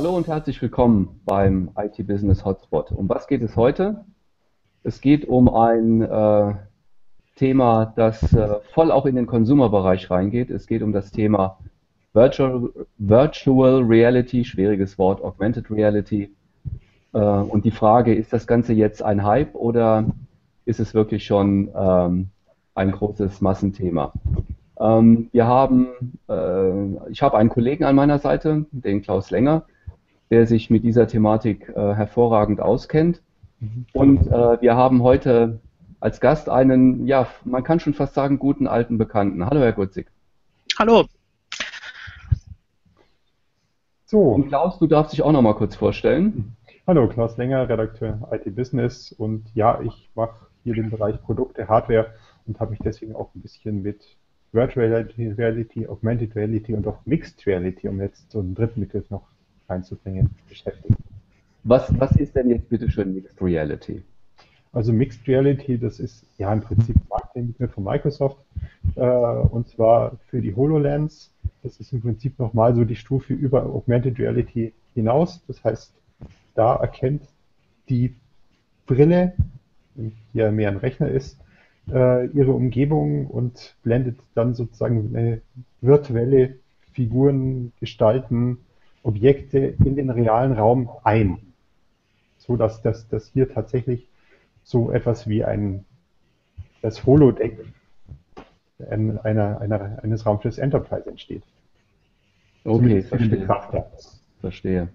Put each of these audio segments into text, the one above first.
Hallo und herzlich willkommen beim IT Business Hotspot. Um was geht es heute? Es geht um ein äh, Thema, das äh, voll auch in den Consumer-Bereich reingeht. Es geht um das Thema Virtual, Virtual Reality, schwieriges Wort, Augmented Reality. Äh, und die Frage, ist das Ganze jetzt ein Hype oder ist es wirklich schon ähm, ein großes Massenthema? Ähm, wir haben, äh, ich habe einen Kollegen an meiner Seite, den Klaus Länger, der sich mit dieser Thematik äh, hervorragend auskennt. Mhm. Und äh, wir haben heute als Gast einen, ja, man kann schon fast sagen, guten alten Bekannten. Hallo, Herr Gutzig. Hallo. So. Und Klaus, du darfst dich auch noch mal kurz vorstellen. Hallo, Klaus Länger, Redakteur IT Business. Und ja, ich mache hier den Bereich Produkte, Hardware und habe mich deswegen auch ein bisschen mit Virtual Reality, Augmented Reality und auch Mixed Reality, um jetzt so einen dritten Begriff noch reinzubringen, beschäftigt. Was, was ist denn jetzt bitte schön Mixed Reality? Also Mixed Reality, das ist ja im Prinzip Marketingbegriff von Microsoft äh, und zwar für die HoloLens. Das ist im Prinzip nochmal so die Stufe über Augmented Reality hinaus. Das heißt, da erkennt die Brille, die ja mehr ein Rechner ist, äh, ihre Umgebung und blendet dann sozusagen virtuelle Figuren, Gestalten, Objekte in den realen Raum ein. So dass das, das hier tatsächlich so etwas wie ein das Holodeck einer, einer, eines Raumschiffs Enterprise entsteht. Okay, verstehe. Verstehe.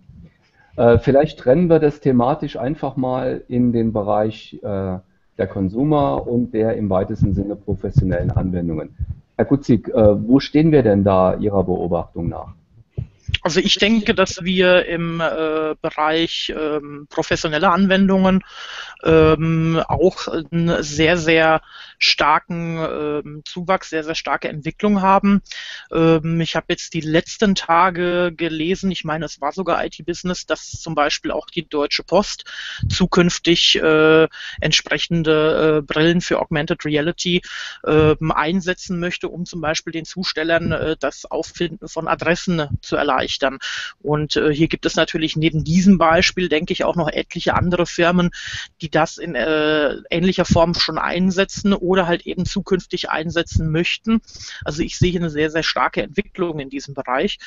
Äh, vielleicht trennen wir das thematisch einfach mal in den Bereich äh, der Consumer und der im weitesten Sinne professionellen Anwendungen. Herr Kutzig, äh, wo stehen wir denn da Ihrer Beobachtung nach? Also ich denke, dass wir im äh, Bereich ähm, professioneller Anwendungen ähm, auch einen sehr, sehr starken ähm, Zuwachs, sehr, sehr starke Entwicklung haben. Ähm, ich habe jetzt die letzten Tage gelesen, ich meine, es war sogar IT-Business, dass zum Beispiel auch die Deutsche Post zukünftig äh, entsprechende äh, Brillen für Augmented Reality äh, einsetzen möchte, um zum Beispiel den Zustellern äh, das Auffinden von Adressen zu erleichtern. Und äh, hier gibt es natürlich neben diesem Beispiel, denke ich, auch noch etliche andere Firmen, die das in äh, ähnlicher Form schon einsetzen oder halt eben zukünftig einsetzen möchten. Also ich sehe eine sehr, sehr starke Entwicklung in diesem Bereich.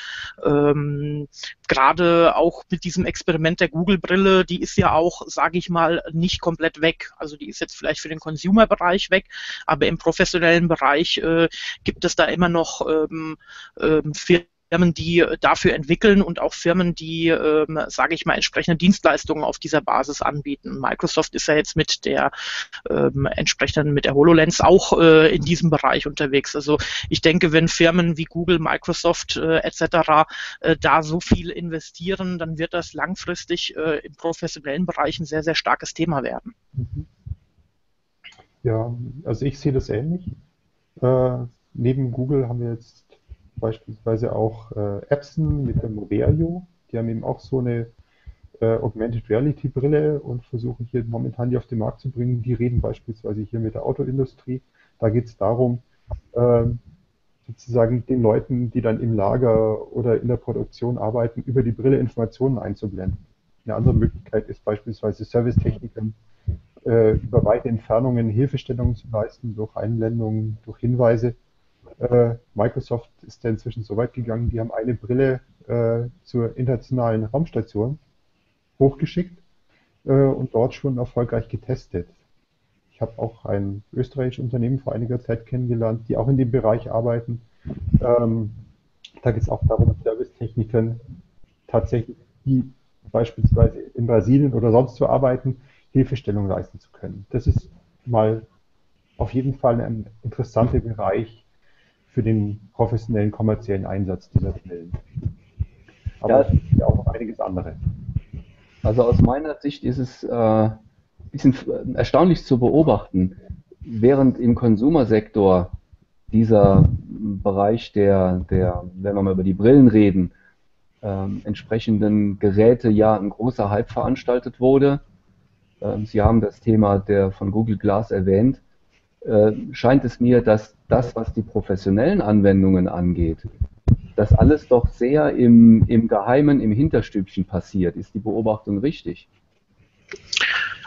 Ähm, Gerade auch mit diesem Experiment der Google-Brille, die ist ja auch, sage ich mal, nicht komplett weg. Also die ist jetzt vielleicht für den Consumer-Bereich weg, aber im professionellen Bereich äh, gibt es da immer noch ähm, ähm, die äh, dafür entwickeln und auch Firmen, die, ähm, sage ich mal, entsprechende Dienstleistungen auf dieser Basis anbieten. Microsoft ist ja jetzt mit der ähm, entsprechenden, mit der HoloLens auch äh, in diesem Bereich unterwegs. Also ich denke, wenn Firmen wie Google, Microsoft äh, etc. Äh, da so viel investieren, dann wird das langfristig äh, im professionellen Bereich ein sehr, sehr starkes Thema werden. Ja, also ich sehe das ähnlich. Äh, neben Google haben wir jetzt beispielsweise auch äh, Epson mit der Moverio. Die haben eben auch so eine äh, Augmented Reality Brille und versuchen hier momentan die auf den Markt zu bringen. Die reden beispielsweise hier mit der Autoindustrie. Da geht es darum, äh, sozusagen den Leuten, die dann im Lager oder in der Produktion arbeiten, über die Brille Informationen einzublenden. Eine andere Möglichkeit ist beispielsweise Servicetechnikern äh, über weite Entfernungen Hilfestellungen zu leisten durch Einblendungen, durch Hinweise äh, Microsoft ist da inzwischen so weit gegangen, die haben eine Brille äh, zur internationalen Raumstation hochgeschickt äh, und dort schon erfolgreich getestet. Ich habe auch ein österreichisches Unternehmen vor einiger Zeit kennengelernt, die auch in dem Bereich arbeiten. Ähm, da geht es auch darum, Servicetechnikern tatsächlich, die beispielsweise in Brasilien oder sonst zu arbeiten, Hilfestellung leisten zu können. Das ist mal auf jeden Fall ein interessanter Bereich, für den professionellen kommerziellen Einsatz dieser Brillen. Aber es gibt ja auch noch einiges andere. Also aus meiner Sicht ist es äh, ein bisschen erstaunlich zu beobachten, während im Konsumersektor dieser Bereich der, der, wenn wir mal über die Brillen reden, ähm, entsprechenden Geräte ja ein großer Hype veranstaltet wurde. Ähm, Sie haben das Thema der von Google Glass erwähnt. Äh, scheint es mir, dass das, was die professionellen Anwendungen angeht, das alles doch sehr im, im Geheimen, im Hinterstübchen passiert. Ist die Beobachtung richtig?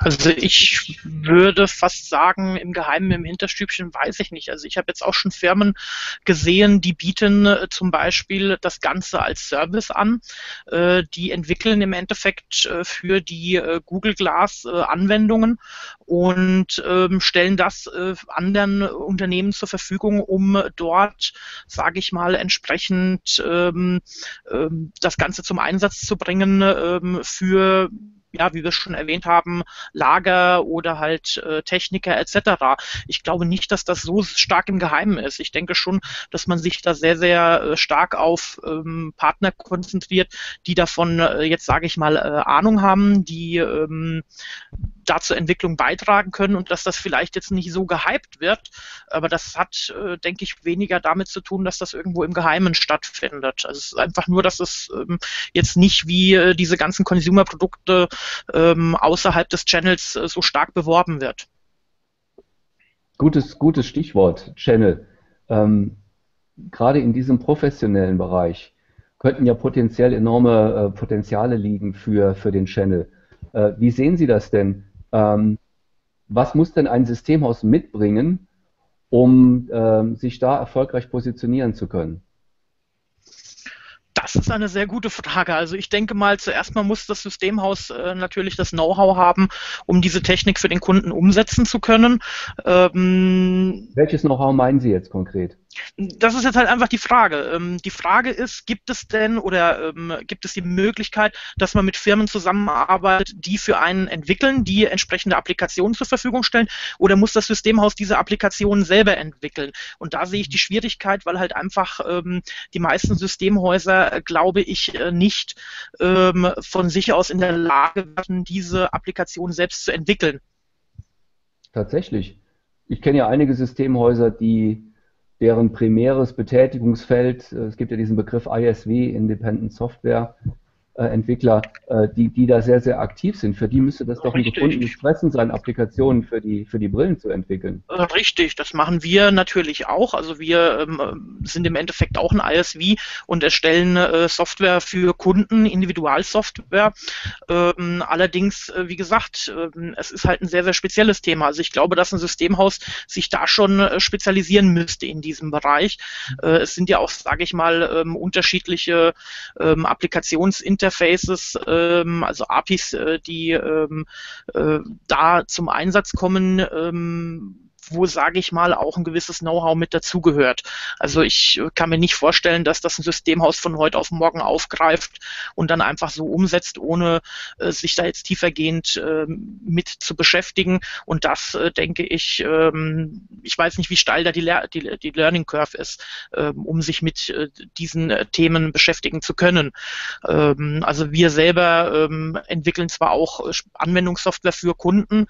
Also ich würde fast sagen, im Geheimen, im Hinterstübchen weiß ich nicht. Also ich habe jetzt auch schon Firmen gesehen, die bieten äh, zum Beispiel das Ganze als Service an. Äh, die entwickeln im Endeffekt äh, für die Google Glass Anwendungen und ähm, stellen das anderen Unternehmen zur Verfügung, um dort, sage ich mal, entsprechend ähm, ähm, das Ganze zum Einsatz zu bringen für ja, wie wir schon erwähnt haben, Lager oder halt äh, Techniker etc. Ich glaube nicht, dass das so stark im Geheimen ist. Ich denke schon, dass man sich da sehr, sehr äh, stark auf ähm, Partner konzentriert, die davon äh, jetzt, sage ich mal, äh, Ahnung haben, die ähm, da zur Entwicklung beitragen können und dass das vielleicht jetzt nicht so gehypt wird. Aber das hat, äh, denke ich, weniger damit zu tun, dass das irgendwo im Geheimen stattfindet. Also es ist einfach nur, dass es ähm, jetzt nicht wie äh, diese ganzen Consumer-Produkte ähm, außerhalb des Channels äh, so stark beworben wird. Gutes, gutes Stichwort, Channel. Ähm, gerade in diesem professionellen Bereich könnten ja potenziell enorme äh, Potenziale liegen für, für den Channel. Äh, wie sehen Sie das denn? Ähm, was muss denn ein Systemhaus mitbringen, um ähm, sich da erfolgreich positionieren zu können? Das ist eine sehr gute Frage. Also ich denke mal, zuerst mal muss das Systemhaus äh, natürlich das Know-how haben, um diese Technik für den Kunden umsetzen zu können. Ähm, Welches Know-how meinen Sie jetzt konkret? Das ist jetzt halt einfach die Frage. Ähm, die Frage ist, gibt es denn oder ähm, gibt es die Möglichkeit, dass man mit Firmen zusammenarbeitet, die für einen entwickeln, die entsprechende Applikationen zur Verfügung stellen, oder muss das Systemhaus diese Applikationen selber entwickeln? Und da sehe ich die Schwierigkeit, weil halt einfach ähm, die meisten Systemhäuser, glaube ich, äh, nicht ähm, von sich aus in der Lage werden, diese Applikation selbst zu entwickeln. Tatsächlich. Ich kenne ja einige Systemhäuser, die deren primäres Betätigungsfeld, äh, es gibt ja diesen Begriff ISW, Independent Software, äh, Entwickler, äh, die, die da sehr, sehr aktiv sind. Für die müsste das doch ein gefundenes Fressen sein, Applikationen für die, für die Brillen zu entwickeln. Richtig, das machen wir natürlich auch. Also wir ähm, sind im Endeffekt auch ein ISV und erstellen äh, Software für Kunden, Individualsoftware. Ähm, allerdings, äh, wie gesagt, äh, es ist halt ein sehr, sehr spezielles Thema. Also ich glaube, dass ein Systemhaus sich da schon äh, spezialisieren müsste in diesem Bereich. Es sind ja auch, sage ich mal, ähm, unterschiedliche ähm, Applikationsinterfaces Interfaces, ähm, also APIs, äh, die ähm, äh, da zum Einsatz kommen, ähm, wo, sage ich mal, auch ein gewisses Know-how mit dazugehört. Also ich äh, kann mir nicht vorstellen, dass das ein Systemhaus von heute auf morgen aufgreift und dann einfach so umsetzt, ohne äh, sich da jetzt tiefergehend äh, mit zu beschäftigen. Und das, äh, denke ich, ähm, ich weiß nicht, wie steil da die, Le die, die Learning Curve ist, ähm, um sich mit äh, diesen äh, Themen beschäftigen zu können. Ähm, also wir selber ähm, entwickeln zwar auch Anwendungssoftware für Kunden,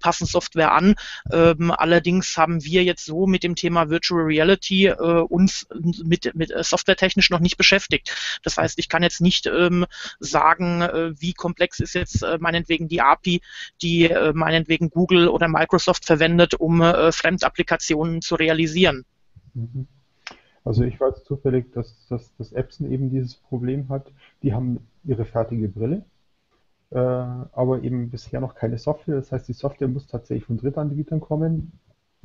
passen Software an, ähm, Allerdings haben wir jetzt so mit dem Thema Virtual Reality äh, uns mit, mit äh, softwaretechnisch noch nicht beschäftigt. Das heißt, ich kann jetzt nicht ähm, sagen, äh, wie komplex ist jetzt äh, meinetwegen die API, die äh, meinetwegen Google oder Microsoft verwendet, um äh, Fremdapplikationen zu realisieren. Mhm. Also ich weiß zufällig, dass, dass, dass Epson eben dieses Problem hat. Die haben ihre fertige Brille, äh, aber eben bisher noch keine Software. Das heißt, die Software muss tatsächlich von Drittanbietern kommen,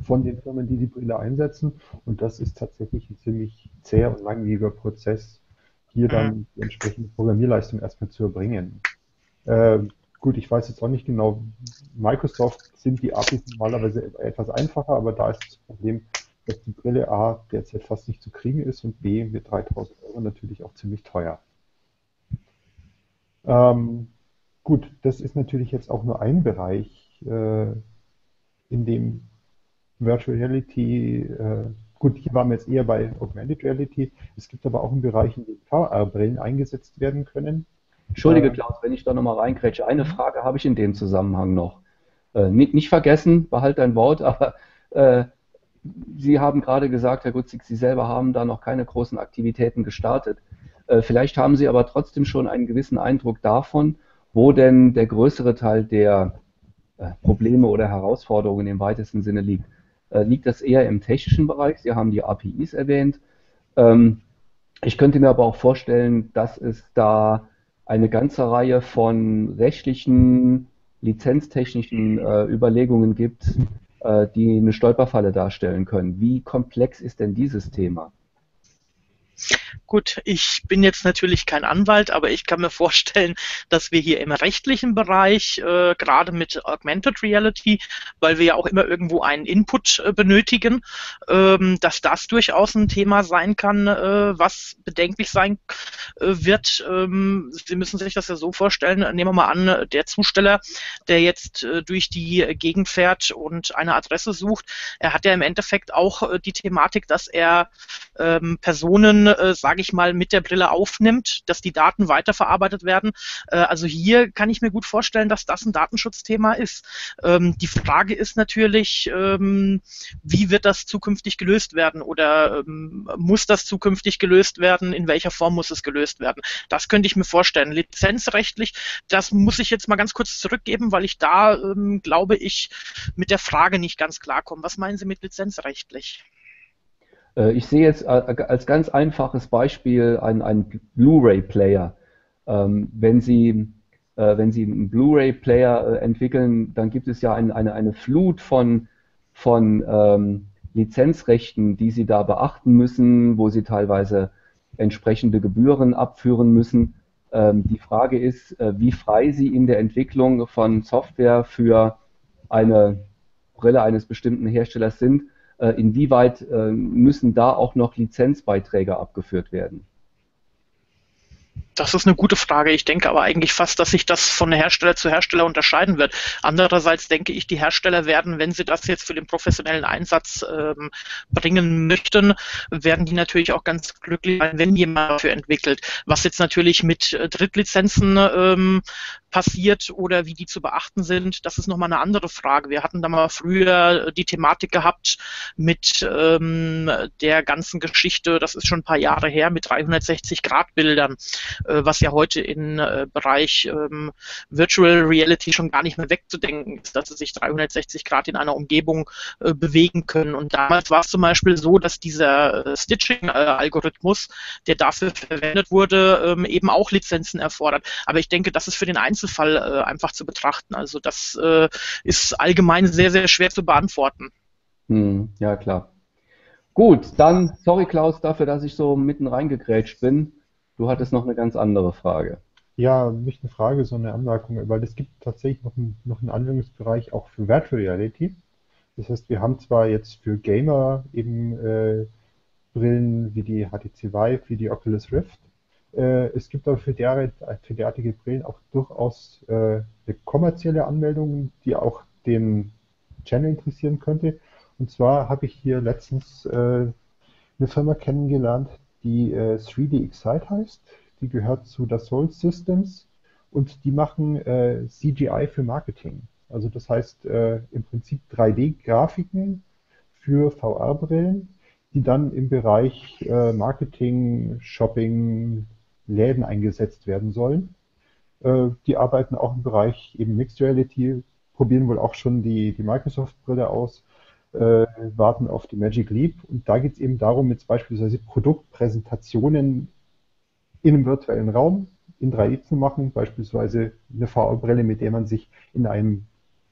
von den Firmen, die die Brille einsetzen. Und das ist tatsächlich ein ziemlich zäher und langwieriger Prozess, hier dann mhm. die entsprechende Programmierleistung erstmal zu erbringen. Äh, gut, ich weiß jetzt auch nicht genau, Microsoft sind die APIs normalerweise etwas einfacher, aber da ist das Problem, dass die Brille A derzeit fast nicht zu kriegen ist und B mit 3000 Euro natürlich auch ziemlich teuer. Ähm, Gut, das ist natürlich jetzt auch nur ein Bereich, äh, in dem Virtual Reality, äh, gut, hier waren wir jetzt eher bei Augmented Reality. Es gibt aber auch einen Bereich, in dem VR-Brillen eingesetzt werden können. Entschuldige, äh, Klaus, wenn ich da nochmal reinkrätsche. Eine. Frage habe ich in dem Zusammenhang noch. Äh, nicht, nicht, vergessen, behalt dein Wort, aber äh, Sie haben gerade gesagt, Herr Gutzig, Sie selber haben da noch keine großen Aktivitäten gestartet. Äh, vielleicht haben Sie aber trotzdem schon einen gewissen Eindruck davon, wo denn der größere Teil der äh, Probleme oder Herausforderungen im weitesten Sinne liegt. Äh, liegt das eher im technischen Bereich? Sie haben die APIs erwähnt. Ähm, Ich könnte mir aber auch vorstellen, dass es da eine ganze Reihe von rechtlichen, lizenztechnischen äh, Überlegungen gibt, die eine Stolperfalle darstellen können. Wie komplex ist denn dieses Thema? Gut, ich bin jetzt natürlich kein Anwalt, aber ich kann mir vorstellen, dass wir hier im rechtlichen Bereich, äh, gerade mit Augmented Reality, weil wir ja auch immer irgendwo einen Input äh, benötigen, ähm, dass das durchaus ein Thema sein kann, äh, was bedenklich sein äh, wird. Ähm, Sie müssen sich das ja so vorstellen, nehmen wir mal an, der Zusteller, der jetzt äh, durch die Gegend fährt und eine Adresse sucht, er hat ja im Endeffekt auch äh, die Thematik, dass er ähm, Personen, sage ich mal, mit der Brille aufnimmt, dass die Daten weiterverarbeitet werden. Äh, also hier kann ich mir gut vorstellen, dass das ein Datenschutzthema ist. Ähm, die Frage ist natürlich, ähm, wie wird das zukünftig gelöst werden oder ähm, muss das zukünftig gelöst werden? In welcher Form muss es gelöst werden? Das könnte ich mir vorstellen. Lizenzrechtlich, das muss ich jetzt mal ganz kurz zurückgeben, weil ich da, ähm, glaube ich, mit der Frage nicht ganz klarkomme. Was meinen Sie mit lizenzrechtlich? Äh, ich sehe jetzt äh, als ganz einfaches Beispiel einen, einen Blu-ray-Player. Ähm, wenn Sie äh, wenn Sie einen Blu-ray-Player entwickeln, dann gibt es ja ein, eine, eine Flut von, von ähm, Lizenzrechten, die Sie da beachten müssen, wo Sie teilweise entsprechende Gebühren abführen müssen. Ähm, die Frage ist, äh, wie frei Sie in der Entwicklung von Software für eine Brille eines bestimmten Herstellers sind äh, inwieweit äh, müssen da auch noch Lizenzbeiträge abgeführt werden? Das ist eine gute Frage. Ich denke aber eigentlich fast, dass sich das von Hersteller zu Hersteller unterscheiden wird. Andererseits denke ich, die Hersteller werden, wenn sie das jetzt für den professionellen Einsatz ähm, bringen möchten, werden die natürlich auch ganz glücklich sein, wenn jemand dafür entwickelt. Was jetzt natürlich mit äh, Drittlizenzen ähm, passiert oder wie die zu beachten sind, das ist nochmal eine andere Frage. Wir hatten da mal früher die Thematik gehabt mit ähm, der ganzen Geschichte, das ist schon ein paar Jahre her, mit 360-Grad-Bildern äh, was ja heute im äh, Bereich ähm, Virtual Reality schon gar nicht mehr wegzudenken ist, dass sie sich 360 Grad in einer Umgebung äh, bewegen können. Und damals war es zum Beispiel so, dass dieser äh, Stitching-Algorithmus, der dafür verwendet wurde, ähm, eben auch Lizenzen erfordert. Aber ich denke, das ist für den Einzelfall äh, einfach zu betrachten. Also das äh, ist allgemein sehr, sehr schwer zu beantworten. Hm, ja, klar. Gut, dann sorry Klaus dafür, dass ich so mitten reingegrätscht bin. Du hattest noch eine ganz andere Frage. Ja, nicht eine Frage, sondern eine Anmerkung, weil es gibt tatsächlich noch einen, noch einen Anwendungsbereich auch für Virtual Reality. Das heißt, wir haben zwar jetzt für Gamer eben äh, Brillen wie die HTC Vive, wie die Oculus Rift. Äh, es gibt aber für, der, für derartige Brillen auch durchaus äh, eine kommerzielle Anmeldung, die auch den Channel interessieren könnte. Und zwar habe ich hier letztens äh, eine Firma kennengelernt, die äh, 3D Excite heißt. Die gehört zu Dassault Systems und die machen äh, CGI für Marketing. Also das heißt äh, im Prinzip 3D-Grafiken für VR-Brillen, die dann im Bereich äh, Marketing, Shopping, Läden eingesetzt werden sollen. Äh, die arbeiten auch im Bereich eben Mixed Reality, probieren wohl auch schon die, die Microsoft-Brille aus äh, warten auf die Magic Leap. Und da geht es eben darum, jetzt beispielsweise Produktpräsentationen in einem virtuellen Raum in 3D zu machen, beispielsweise eine VR-Brille, mit der man sich in einem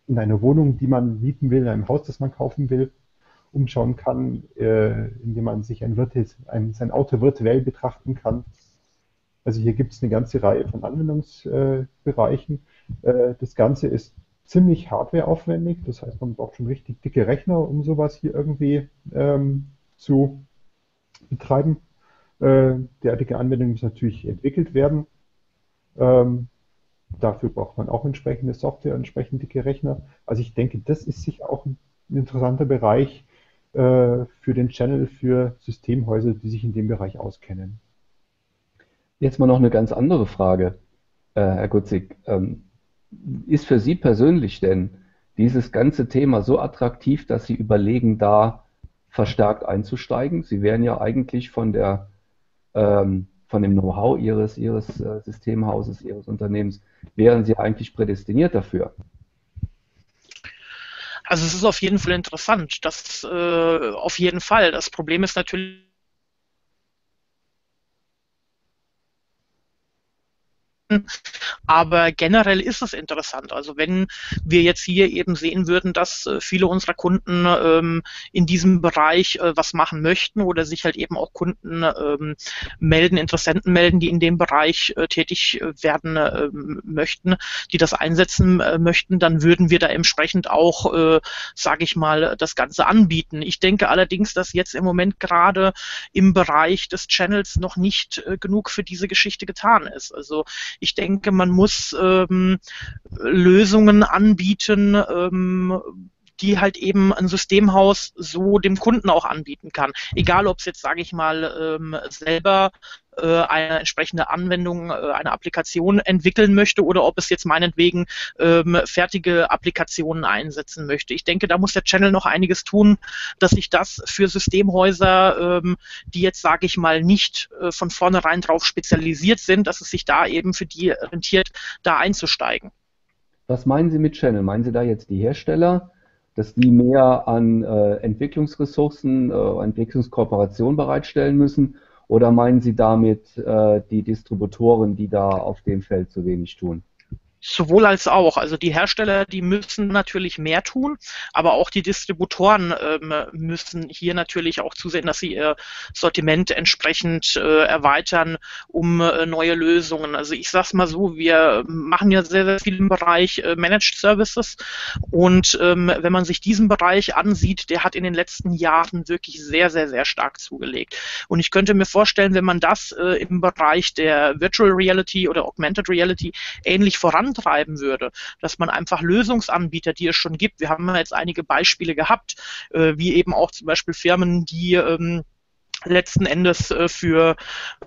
in einer Wohnung, die man mieten will, in einem Haus, das man kaufen will, umschauen kann, äh, indem man sich ein, ein, sein Auto virtuell betrachten kann. Also hier gibt es eine ganze Reihe von Anwendungsbereichen. Äh, das Ganze ist ziemlich hardwareaufwendig. Das heißt, man braucht schon richtig dicke Rechner, um sowas hier irgendwie ähm, zu betreiben. Äh, derartige Anwendungen müssen natürlich entwickelt werden. Ähm, dafür braucht man auch entsprechende Software, entsprechend dicke Rechner. Also ich denke, das ist sicher auch ein interessanter Bereich äh, für den Channel für Systemhäuser, die sich in dem Bereich auskennen. Jetzt mal noch eine ganz andere Frage, äh, Herr Gutzig. Ähm, ist für Sie persönlich denn dieses ganze Thema so attraktiv, dass Sie überlegen, da verstärkt einzusteigen? Sie wären ja eigentlich von der ähm, von dem Know-how Ihres, Ihres äh, Systemhauses, Ihres Unternehmens, wären Sie eigentlich prädestiniert dafür? Also es ist auf jeden Fall interessant. Das äh, auf jeden Fall. Das Problem ist natürlich Aber generell ist es interessant. Also wenn wir jetzt hier eben sehen würden, dass äh, viele unserer Kunden ähm, in diesem Bereich äh, was machen möchten oder sich halt eben auch Kunden ähm, melden, Interessenten melden, die in dem Bereich äh, tätig äh, werden äh, möchten, die das einsetzen äh, möchten, dann würden wir da entsprechend auch, äh, sage ich mal, das Ganze anbieten. Ich denke allerdings, dass jetzt im Moment gerade im Bereich des Channels noch nicht genug für diese Geschichte getan ist. Also ich denke, man muss ähm, Lösungen anbieten, ähm, die halt eben ein Systemhaus so dem Kunden auch anbieten kann. Egal, ob es jetzt, sage ich mal, ähm, selber äh, eine entsprechende Anwendung, äh, eine Applikation entwickeln möchte oder ob es jetzt meinetwegen ähm, fertige Applikationen einsetzen möchte. Ich denke, da muss der Channel noch einiges tun, dass sich das für Systemhäuser, ähm, die jetzt, sage ich mal, nicht äh, von vornherein drauf spezialisiert sind, dass es sich da eben für die rentiert, da einzusteigen. Was meinen Sie mit Channel? Meinen Sie da jetzt die Hersteller, dass die mehr an äh, Entwicklungsressourcen, äh, Entwicklungskooperation bereitstellen müssen? Oder meinen Sie damit äh, die Distributoren, die da auf dem Feld zu wenig tun? Sowohl als auch. Also die Hersteller, die müssen natürlich mehr tun, aber auch die Distributoren ähm, müssen hier natürlich auch zusehen, dass sie ihr Sortiment entsprechend äh, erweitern, um äh, neue Lösungen. Also ich sage es mal so, wir machen ja sehr, sehr viel im Bereich äh, Managed Services und ähm, wenn man sich diesen Bereich ansieht, der hat in den letzten Jahren wirklich sehr, sehr, sehr stark zugelegt. Und ich könnte mir vorstellen, wenn man das äh, im Bereich der Virtual Reality oder Augmented Reality ähnlich voran vorantreiben würde, dass man einfach Lösungsanbieter, die es schon gibt, wir haben jetzt einige Beispiele gehabt, äh, wie eben auch zum Beispiel Firmen, die ähm, letzten Endes äh, für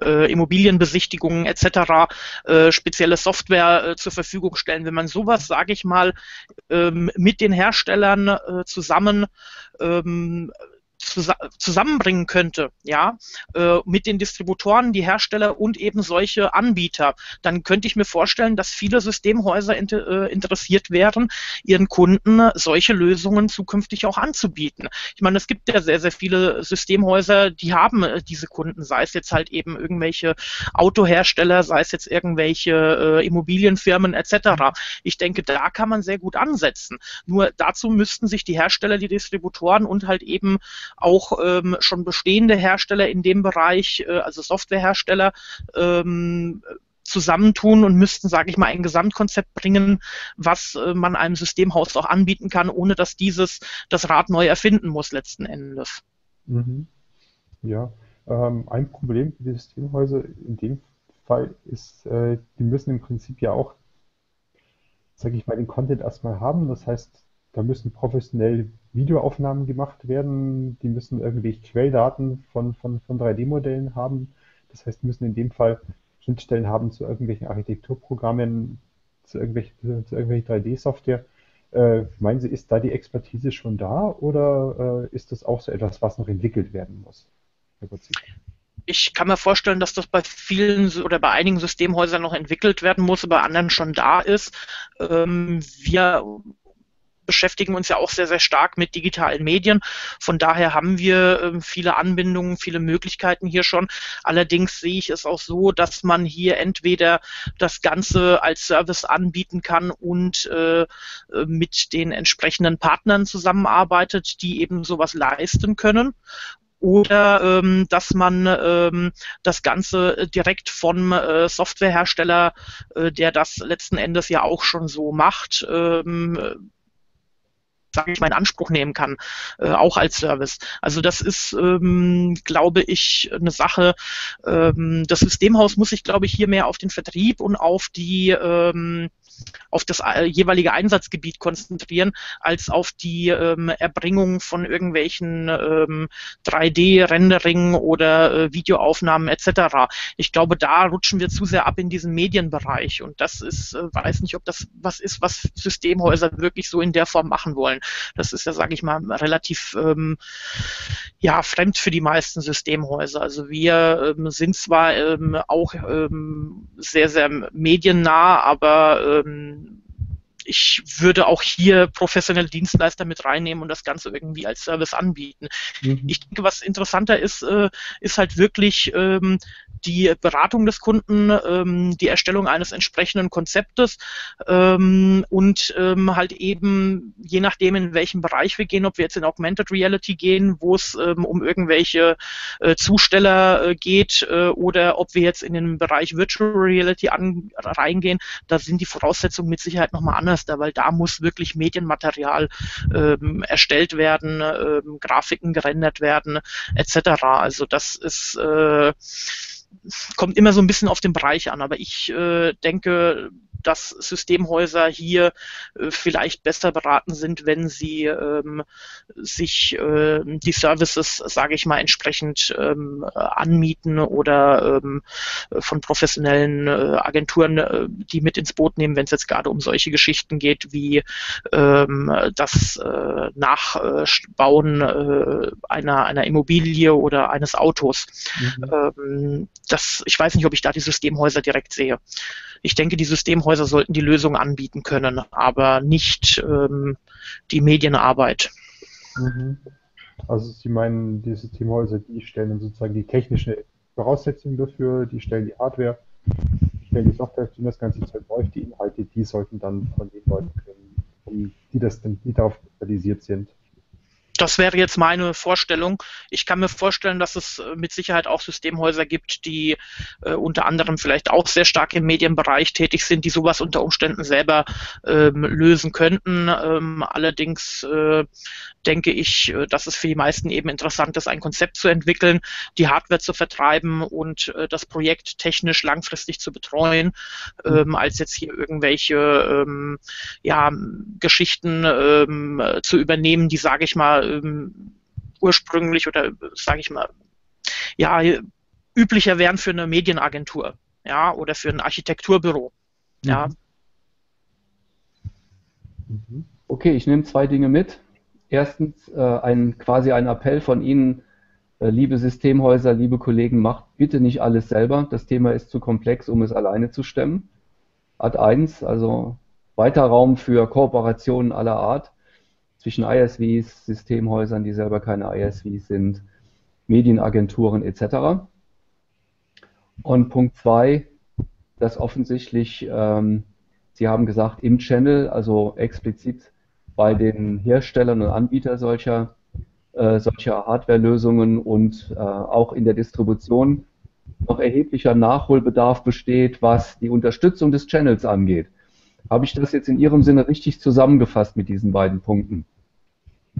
äh, Immobilienbesichtigungen etc. Äh, spezielle Software äh, zur Verfügung stellen. Wenn man sowas, sage ich mal, ähm, mit den Herstellern äh, zusammen ähm, zusammenbringen könnte, ja, äh, mit den Distributoren, die Hersteller und eben solche Anbieter, dann könnte ich mir vorstellen, dass viele Systemhäuser inter, äh, interessiert wären, ihren Kunden solche Lösungen zukünftig auch anzubieten. Ich meine, es gibt ja sehr, sehr viele Systemhäuser, die haben äh, diese Kunden, sei es jetzt halt eben irgendwelche Autohersteller, sei es jetzt irgendwelche äh, Immobilienfirmen etc. Ich denke, da kann man sehr gut ansetzen. Nur dazu müssten sich die Hersteller, die Distributoren und halt eben auch ähm, schon bestehende Hersteller in dem Bereich, äh, also Softwarehersteller, ähm, zusammentun und müssten, sage ich mal, ein Gesamtkonzept bringen, was äh, man einem Systemhaus auch anbieten kann, ohne dass dieses das Rad neu erfinden muss letzten Endes. Mhm. Ja, ähm, ein Problem für die Systemhäuser in dem Fall ist, äh, die müssen im Prinzip ja auch, sage ich mal, den Content erstmal haben. Das heißt, da müssen professionell Videoaufnahmen gemacht werden, die müssen irgendwelche Quelldaten von, von, von 3D-Modellen haben. Das heißt, müssen in dem Fall Schnittstellen haben zu irgendwelchen Architekturprogrammen, zu irgendwelchen, zu irgendwelchen 3D-Software. Äh, meinen Sie, ist da die Expertise schon da oder äh, ist das auch so etwas, was noch entwickelt werden muss? ich kann mir vorstellen, dass das bei vielen oder bei einigen Systemhäusern noch entwickelt werden muss, bei anderen schon da ist. Ähm, wir beschäftigen uns ja auch sehr, sehr stark mit digitalen Medien. Von daher haben wir äh, viele Anbindungen, viele Möglichkeiten hier schon. Allerdings sehe ich es auch so, dass man hier entweder das Ganze als Service anbieten kann und äh, äh, mit den entsprechenden Partnern zusammenarbeitet, die eben sowas leisten können oder ähm, dass man ähm, das Ganze direkt vom äh, Softwarehersteller, äh, der das letzten Endes ja auch schon so macht, ähm, sage ich mal, in Anspruch nehmen kann, äh, auch als Service. Also das ist, ähm, glaube ich, eine Sache. Ähm, das Systemhaus muss sich, glaube ich, hier mehr auf den Vertrieb und auf die ähm, auf das äh, jeweilige Einsatzgebiet konzentrieren, als auf die ähm, Erbringung von irgendwelchen ähm, 3D-Rendering oder äh, Videoaufnahmen etc. Ich glaube, da rutschen wir zu sehr ab in diesen Medienbereich und das ist, äh, weiß nicht, ob das was ist, was Systemhäuser wirklich so in der Form machen wollen. Das ist ja, sage ich mal, relativ ähm, ja fremd für die meisten Systemhäuser. Also wir ähm, sind zwar ähm, auch ähm, sehr, sehr mediennah, aber ähm, um, ich würde auch hier professionelle Dienstleister mit reinnehmen und das Ganze irgendwie als Service anbieten. Mhm. Ich denke, was interessanter ist, äh, ist halt wirklich ähm, die Beratung des Kunden, ähm, die Erstellung eines entsprechenden Konzeptes ähm, und ähm, halt eben je nachdem, in welchem Bereich wir gehen, ob wir jetzt in Augmented Reality gehen, wo es ähm, um irgendwelche äh, Zusteller äh, geht äh, oder ob wir jetzt in den Bereich Virtual Reality an, reingehen, da sind die Voraussetzungen mit Sicherheit nochmal anders da, weil da muss wirklich Medienmaterial ähm, erstellt werden, ähm, Grafiken gerendert werden, etc. Also das ist äh, kommt immer so ein bisschen auf den Bereich an, aber ich äh, denke, dass Systemhäuser hier äh, vielleicht besser beraten sind, wenn sie ähm, sich äh, die Services, sage ich mal, entsprechend ähm, anmieten oder ähm, von professionellen äh, Agenturen, äh, die mit ins Boot nehmen, wenn es jetzt gerade um solche Geschichten geht, wie ähm, das äh, Nachbauen äh, einer, einer Immobilie oder eines Autos. Mhm. Ähm, das, ich weiß nicht, ob ich da die Systemhäuser direkt sehe. Ich denke, die Systemhäuser sollten die Lösung anbieten können, aber nicht ähm, die Medienarbeit. Mhm. Also Sie meinen, die Systemhäuser, die stellen dann sozusagen die technische Voraussetzungen dafür, die stellen die Hardware, die stellen die Software, die das ganze Zeug läuft, die Inhalte, die sollten dann von den Leuten können, die das dann, die darauf spezialisiert sind das wäre jetzt meine Vorstellung. Ich kann mir vorstellen, dass es äh, mit Sicherheit auch Systemhäuser gibt, die äh, unter anderem vielleicht auch sehr stark im Medienbereich tätig sind, die sowas unter Umständen selber ähm, lösen könnten. Ähm, allerdings äh, denke ich, äh, dass es für die meisten eben interessant ist, ein Konzept zu entwickeln, die Hardware zu vertreiben und äh, das Projekt technisch langfristig zu betreuen, mhm. ähm, als jetzt hier irgendwelche ähm, ja, Geschichten ähm, zu übernehmen, die, sage ich mal, ähm, ursprünglich oder sage ich mal, ja, üblicher wären für eine Medienagentur, ja, oder für ein Architekturbüro. Ja. Mhm. Okay, ich nehme zwei Dinge mit. Erstens äh, ein quasi ein Appell von Ihnen, äh, liebe Systemhäuser, liebe Kollegen, macht bitte nicht alles selber. Das Thema ist zu komplex, um es alleine zu stemmen. Ad 1, also weiter Raum für Kooperationen aller Art zwischen ISVs, Systemhäusern, die selber keine ISVs sind, Medienagenturen etc. Und Punkt 2, dass offensichtlich, ähm, Sie haben gesagt, im Channel, also explizit bei den Herstellern und Anbietern solcher, äh, solcher Hardware-Lösungen und äh, auch in der Distribution noch erheblicher Nachholbedarf besteht, was die Unterstützung des Channels angeht. Habe ich das jetzt in Ihrem Sinne richtig zusammengefasst mit diesen beiden Punkten?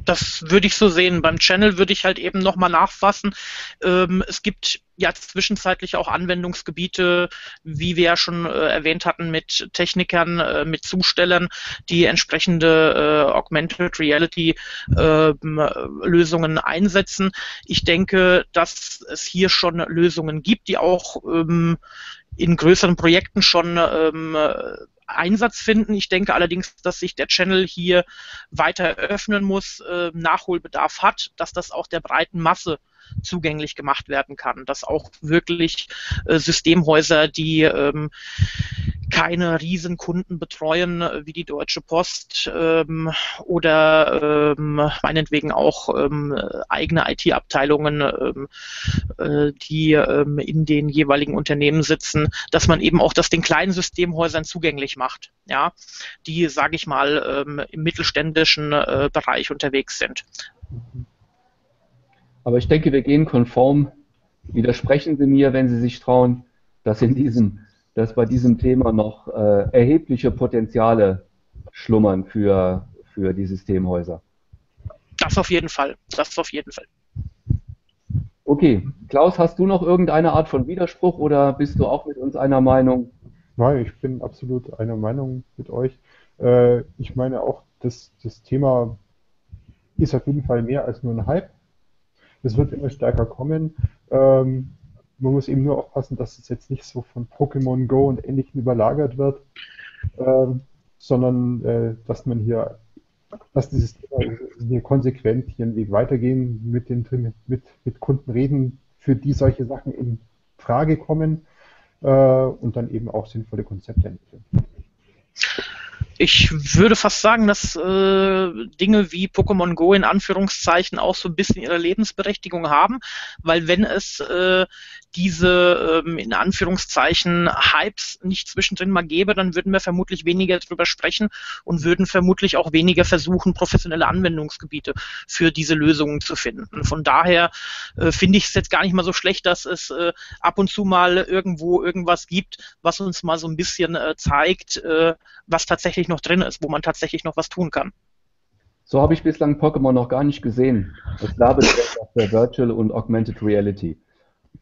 das würde ich so sehen. Beim Channel würde ich halt eben nochmal nachfassen. Ähm, es gibt ja zwischenzeitlich auch Anwendungsgebiete, wie wir ja schon äh, erwähnt hatten, mit Technikern, äh, mit Zustellern, die entsprechende äh, Augmented Reality ähm, Lösungen einsetzen. Ich denke, dass es hier schon Lösungen gibt, die auch ähm, in größeren Projekten schon ähm, Einsatz finden. Ich denke allerdings, dass sich der Channel hier weiter öffnen muss, äh, Nachholbedarf hat, dass das auch der breiten Masse zugänglich gemacht werden kann, dass auch wirklich äh, Systemhäuser, die ähm, keine Riesenkunden betreuen äh, wie die Deutsche Post ähm, oder ähm, meinetwegen auch ähm, eigene IT-Abteilungen, ähm, äh, die ähm, in den jeweiligen Unternehmen sitzen, dass man eben auch das den kleinen Systemhäusern zugänglich macht, ja, die, sage ich mal, ähm, im mittelständischen äh, Bereich unterwegs sind. Aber ich denke, wir gehen konform. Widersprechen Sie mir, wenn Sie sich trauen, dass in diesem, dass bei diesem Thema noch äh, erhebliche Potenziale schlummern für, für die Systemhäuser. Das auf jeden Fall. Das auf jeden Fall. Okay, Klaus, hast du noch irgendeine Art von Widerspruch oder bist du auch mit uns einer Meinung? Nein, ich bin absolut einer Meinung mit euch. Äh, ich meine auch, dass das Thema ist auf jeden Fall mehr als nur ein Hype. Es wird immer stärker kommen. Ähm, man muss eben nur aufpassen, dass es jetzt nicht so von Pokémon Go und Ähnlichem überlagert wird, ähm, sondern äh, dass man hier, dass dieses Thema hier konsequent hier einen Weg weitergehen, mit den mit, mit Kunden reden, für die solche Sachen in Frage kommen äh, und dann eben auch sinnvolle Konzepte entwickeln. Ich würde fast sagen, dass äh, Dinge wie Pokémon Go in Anführungszeichen auch so ein bisschen ihre Lebensberechtigung haben, weil wenn es äh, diese ähm, in Anführungszeichen Hypes nicht zwischendrin mal gäbe, dann würden wir vermutlich weniger darüber sprechen und würden vermutlich auch weniger versuchen, professionelle Anwendungsgebiete für diese Lösungen zu finden. Von daher äh, finde ich es jetzt gar nicht mal so schlecht, dass es äh, ab und zu mal irgendwo irgendwas gibt, was uns mal so ein bisschen äh, zeigt, äh, was tatsächlich noch drin ist, wo man tatsächlich noch was tun kann. So habe ich bislang Pokémon noch gar nicht gesehen. Es labert der Virtual und Augmented Reality.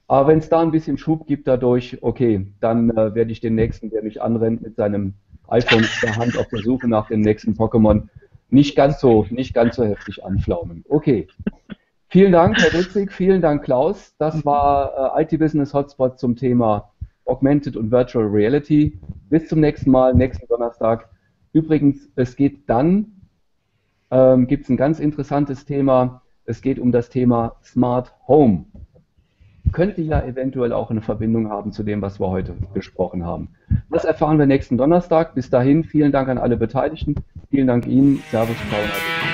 Aber wenn es da ein bisschen Schub gibt dadurch, okay, dann äh, werde ich den nächsten, der mich anrennt mit seinem iPhone in der Hand auf der Suche nach dem nächsten Pokémon, nicht ganz so, nicht ganz so heftig anflaumen. Okay. Vielen Dank, Herr Ritzig, vielen Dank, Klaus. Das war äh, IT Business Hotspot zum Thema Augmented und Virtual Reality. Bis zum nächsten Mal, nächsten Donnerstag. Übrigens, es geht dann, ähm, gibt es ein ganz interessantes Thema. Es geht um das Thema Smart Home. Könnte ja eventuell auch eine Verbindung haben zu dem, was wir heute besprochen haben. Das erfahren wir nächsten Donnerstag. Bis dahin, vielen Dank an alle Beteiligten. Vielen Dank Ihnen. Servus, ciao.